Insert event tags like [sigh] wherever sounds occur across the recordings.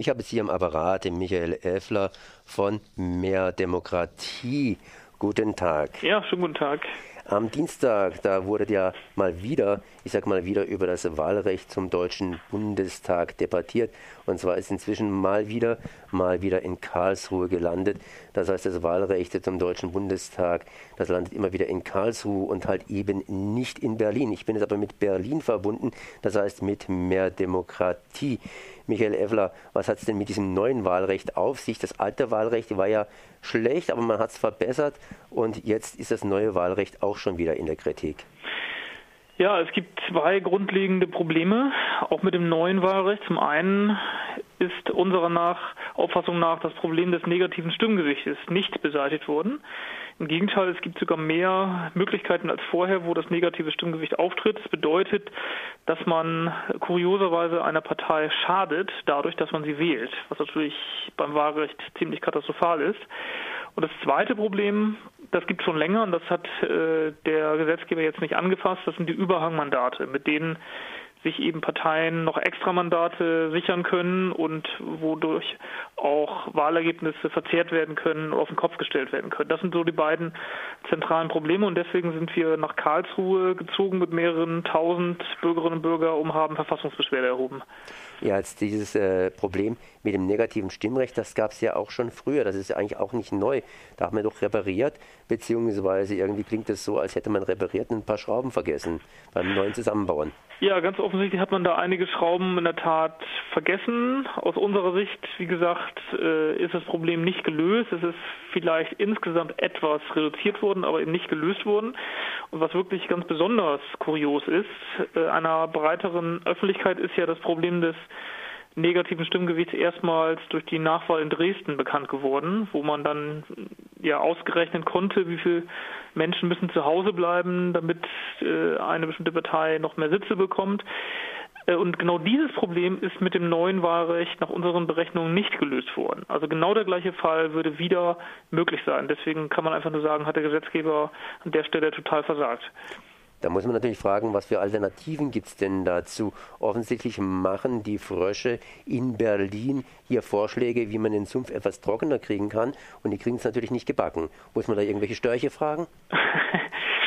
Ich habe jetzt hier am Apparat den Michael Elfler von Mehr Demokratie. Guten Tag. Ja, schönen guten Tag. Am Dienstag, da wurde ja mal wieder, ich sag mal wieder, über das Wahlrecht zum Deutschen Bundestag debattiert. Und zwar ist inzwischen mal wieder, mal wieder in Karlsruhe gelandet. Das heißt, das Wahlrecht zum Deutschen Bundestag, das landet immer wieder in Karlsruhe und halt eben nicht in Berlin. Ich bin jetzt aber mit Berlin verbunden, das heißt mit mehr Demokratie. Michael Evler, was hat es denn mit diesem neuen Wahlrecht auf sich? Das alte Wahlrecht war ja schlecht, aber man hat es verbessert und jetzt ist das neue Wahlrecht auch schon wieder in der Kritik. Ja, es gibt zwei grundlegende Probleme, auch mit dem neuen Wahlrecht. Zum einen ist unserer nach, Auffassung nach das Problem des negativen Stimmgewichtes nicht beseitigt worden. Im Gegenteil, es gibt sogar mehr Möglichkeiten als vorher, wo das negative Stimmgewicht auftritt. Das bedeutet, dass man kurioserweise einer Partei schadet, dadurch, dass man sie wählt, was natürlich beim Wahlrecht ziemlich katastrophal ist. Und das zweite Problem, das gibt es schon länger und das hat äh, der Gesetzgeber jetzt nicht angefasst, das sind die Überhangmandate, mit denen sich eben Parteien noch Extramandate sichern können und wodurch auch Wahlergebnisse verzerrt werden können, auf den Kopf gestellt werden können. Das sind so die beiden zentralen Probleme und deswegen sind wir nach Karlsruhe gezogen mit mehreren tausend Bürgerinnen und Bürgern und haben Verfassungsbeschwerde erhoben. Ja, jetzt dieses äh, Problem mit dem negativen Stimmrecht, das gab es ja auch schon früher. Das ist ja eigentlich auch nicht neu. Da haben wir doch repariert, beziehungsweise irgendwie klingt es so, als hätte man repariert und ein paar Schrauben vergessen beim neuen Zusammenbauen. Ja, ganz offensichtlich hat man da einige Schrauben in der Tat vergessen. Aus unserer Sicht, wie gesagt, äh, ist das Problem nicht gelöst. Es ist vielleicht insgesamt etwas reduziert worden, aber eben nicht gelöst worden. Und was wirklich ganz besonders kurios ist, äh, einer breiteren Öffentlichkeit ist ja das Problem des negativen Stimmgewichts erstmals durch die Nachwahl in Dresden bekannt geworden, wo man dann ja ausgerechnet konnte, wie viele Menschen müssen zu Hause bleiben, damit äh, eine bestimmte Partei noch mehr Sitze bekommt. Äh, und genau dieses Problem ist mit dem neuen Wahlrecht nach unseren Berechnungen nicht gelöst worden. Also genau der gleiche Fall würde wieder möglich sein. Deswegen kann man einfach nur sagen, hat der Gesetzgeber an der Stelle total versagt. Da muss man natürlich fragen, was für Alternativen gibt es denn dazu? Offensichtlich machen die Frösche in Berlin hier Vorschläge, wie man den Sumpf etwas trockener kriegen kann und die kriegen es natürlich nicht gebacken. Muss man da irgendwelche Störche fragen? [laughs]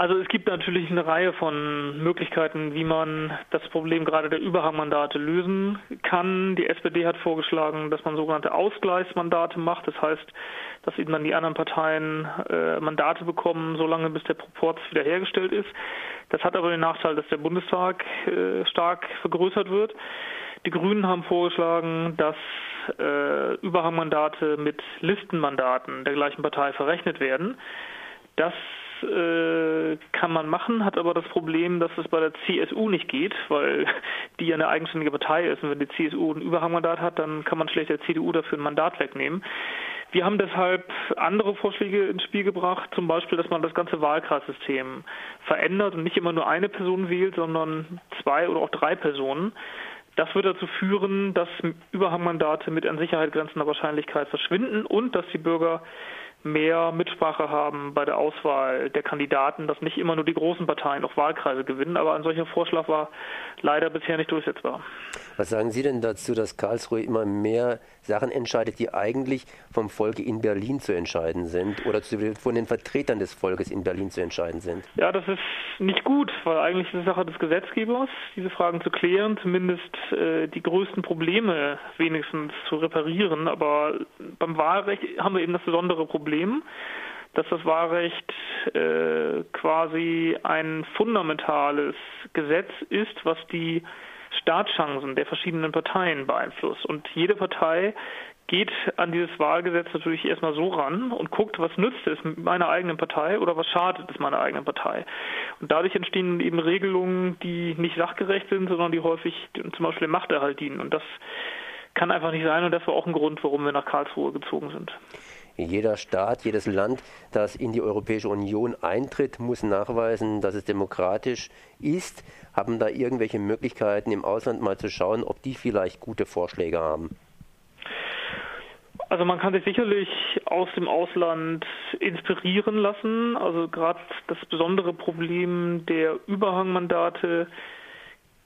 Also es gibt natürlich eine Reihe von Möglichkeiten, wie man das Problem gerade der Überhangmandate lösen kann. Die SPD hat vorgeschlagen, dass man sogenannte Ausgleichsmandate macht. Das heißt, dass eben dann die anderen Parteien äh, Mandate bekommen, solange bis der Proporz wiederhergestellt ist. Das hat aber den Nachteil, dass der Bundestag äh, stark vergrößert wird. Die Grünen haben vorgeschlagen, dass äh, Überhangmandate mit Listenmandaten der gleichen Partei verrechnet werden. Das äh, kann man machen, hat aber das Problem, dass es bei der CSU nicht geht, weil [laughs] die ja eine eigenständige Partei ist. Und wenn die CSU ein Überhangmandat hat, dann kann man schlecht der CDU dafür ein Mandat wegnehmen. Wir haben deshalb andere Vorschläge ins Spiel gebracht, zum Beispiel, dass man das ganze Wahlkreissystem verändert und nicht immer nur eine Person wählt, sondern zwei oder auch drei Personen. Das wird dazu führen, dass Überhangmandate mit an Sicherheit grenzender Wahrscheinlichkeit verschwinden und dass die Bürger mehr Mitsprache haben bei der Auswahl der Kandidaten, dass nicht immer nur die großen Parteien auch Wahlkreise gewinnen. Aber ein solcher Vorschlag war leider bisher nicht durchsetzbar. Was sagen Sie denn dazu, dass Karlsruhe immer mehr Sachen entscheidet, die eigentlich vom Volke in Berlin zu entscheiden sind oder von den Vertretern des Volkes in Berlin zu entscheiden sind? Ja, das ist nicht gut, weil eigentlich ist es Sache des Gesetzgebers, diese Fragen zu klären, zumindest äh, die größten Probleme wenigstens zu reparieren. Aber beim Wahlrecht haben wir eben das besondere Problem, dass das Wahlrecht äh, quasi ein fundamentales Gesetz ist, was die Startchancen der verschiedenen Parteien beeinflusst. Und jede Partei geht an dieses Wahlgesetz natürlich erstmal so ran und guckt, was nützt es meiner eigenen Partei oder was schadet es meiner eigenen Partei. Und dadurch entstehen eben Regelungen, die nicht sachgerecht sind, sondern die häufig zum Beispiel dem Machterhalt dienen. Und das kann einfach nicht sein und das war auch ein Grund, warum wir nach Karlsruhe gezogen sind. Jeder Staat, jedes Land, das in die Europäische Union eintritt, muss nachweisen, dass es demokratisch ist. Haben da irgendwelche Möglichkeiten im Ausland mal zu schauen, ob die vielleicht gute Vorschläge haben? Also man kann sich sicherlich aus dem Ausland inspirieren lassen. Also gerade das besondere Problem der Überhangmandate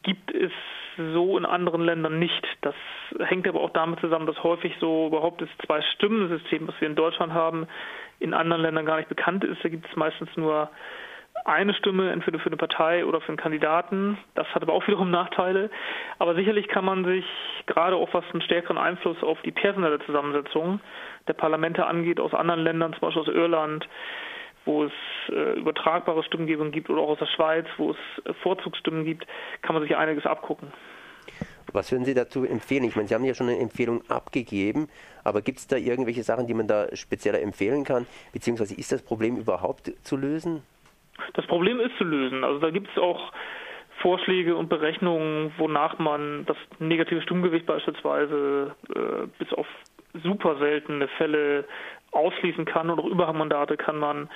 gibt es so in anderen Ländern nicht. Das hängt aber auch damit zusammen, dass häufig so überhaupt das Zwei-Stimmen-System, was wir in Deutschland haben, in anderen Ländern gar nicht bekannt ist. Da gibt es meistens nur eine Stimme, entweder für eine Partei oder für einen Kandidaten. Das hat aber auch wiederum Nachteile. Aber sicherlich kann man sich gerade auch was einen stärkeren Einfluss auf die personelle Zusammensetzung der Parlamente angeht, aus anderen Ländern, zum Beispiel aus Irland, wo es äh, übertragbare Stimmengebung gibt oder auch aus der Schweiz, wo es äh, Vorzugsstimmen gibt, kann man sich einiges abgucken. Was würden Sie dazu empfehlen? Ich meine, Sie haben ja schon eine Empfehlung abgegeben, aber gibt es da irgendwelche Sachen, die man da spezieller empfehlen kann? Beziehungsweise ist das Problem überhaupt zu lösen? Das Problem ist zu lösen. Also da gibt es auch Vorschläge und Berechnungen, wonach man das negative Stimmgewicht beispielsweise äh, bis auf super seltene Fälle ausschließen kann auch Überhangmandate kann man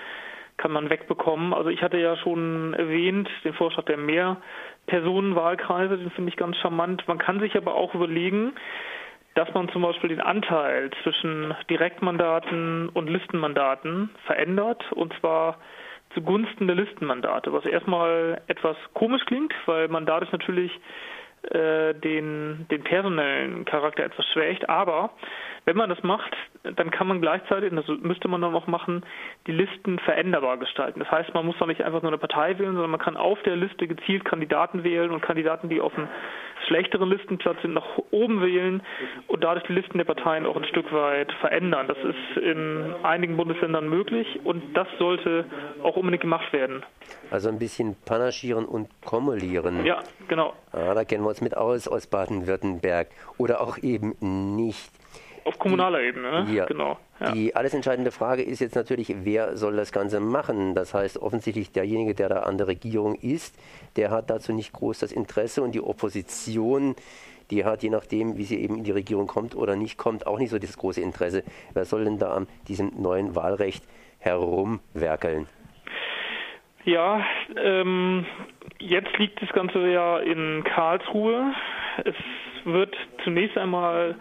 kann man wegbekommen. Also ich hatte ja schon erwähnt, den Vorschlag der Mehrpersonenwahlkreise, den finde ich ganz charmant. Man kann sich aber auch überlegen, dass man zum Beispiel den Anteil zwischen Direktmandaten und Listenmandaten verändert, und zwar zugunsten der Listenmandate, was erstmal etwas komisch klingt, weil man dadurch natürlich äh, den, den personellen Charakter etwas schwächt. Aber wenn man das macht, dann kann man gleichzeitig, und das müsste man dann auch machen, die Listen veränderbar gestalten. Das heißt, man muss dann nicht einfach nur eine Partei wählen, sondern man kann auf der Liste gezielt Kandidaten wählen und Kandidaten, die auf einem schlechteren Listenplatz sind, nach oben wählen und dadurch die Listen der Parteien auch ein Stück weit verändern. Das ist in einigen Bundesländern möglich und das sollte auch unbedingt gemacht werden. Also ein bisschen panaschieren und kumulieren. Ja, genau. Ah, da kennen wir uns mit aus aus Baden-Württemberg. Oder auch eben nicht. Auf kommunaler Ebene, ne? Ja. Genau. Ja. Die alles entscheidende Frage ist jetzt natürlich, wer soll das Ganze machen? Das heißt, offensichtlich derjenige, der da an der Regierung ist, der hat dazu nicht groß das Interesse und die Opposition, die hat, je nachdem, wie sie eben in die Regierung kommt oder nicht kommt, auch nicht so das große Interesse. Wer soll denn da an diesem neuen Wahlrecht herumwerkeln? Ja, ähm, jetzt liegt das Ganze ja in Karlsruhe. Es wird zunächst einmal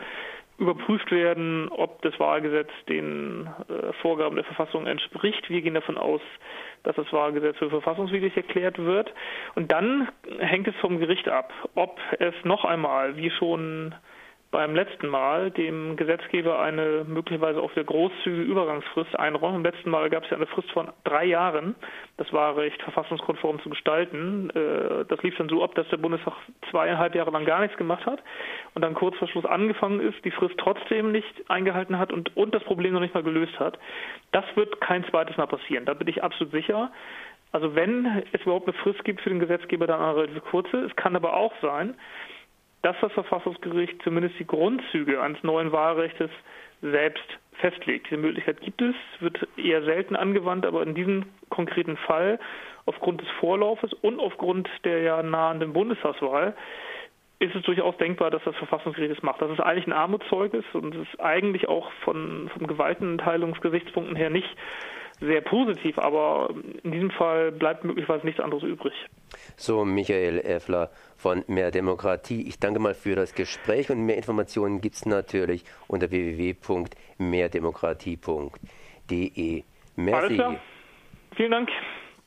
überprüft werden, ob das Wahlgesetz den äh, Vorgaben der Verfassung entspricht. Wir gehen davon aus, dass das Wahlgesetz für verfassungswidrig erklärt wird. Und dann hängt es vom Gericht ab, ob es noch einmal, wie schon beim letzten Mal dem Gesetzgeber eine möglicherweise auch sehr großzügige Übergangsfrist einräumen. Beim letzten Mal gab es ja eine Frist von drei Jahren, das Wahlrecht verfassungskonform zu gestalten. Äh, das lief dann so ab, dass der Bundestag zweieinhalb Jahre lang gar nichts gemacht hat und dann kurz vor Schluss angefangen ist, die Frist trotzdem nicht eingehalten hat und, und das Problem noch nicht mal gelöst hat. Das wird kein zweites Mal passieren, da bin ich absolut sicher. Also wenn es überhaupt eine Frist gibt für den Gesetzgeber, dann eine relativ kurze. Es kann aber auch sein, dass das Verfassungsgericht zumindest die Grundzüge eines neuen Wahlrechts selbst festlegt. Diese Möglichkeit gibt es, wird eher selten angewandt, aber in diesem konkreten Fall aufgrund des Vorlaufes und aufgrund der ja nahenden Bundestagswahl ist es durchaus denkbar, dass das Verfassungsgericht es macht. Das ist eigentlich ein Armutszeugnis und es ist eigentlich auch von, von Gewaltenteilungsgesichtspunkten her nicht sehr positiv, aber in diesem Fall bleibt möglicherweise nichts anderes übrig. So, Michael Effler von Mehr Demokratie. Ich danke mal für das Gespräch und mehr Informationen gibt es natürlich unter www.mehrdemokratie.de. Merci. Alles klar. Vielen Dank.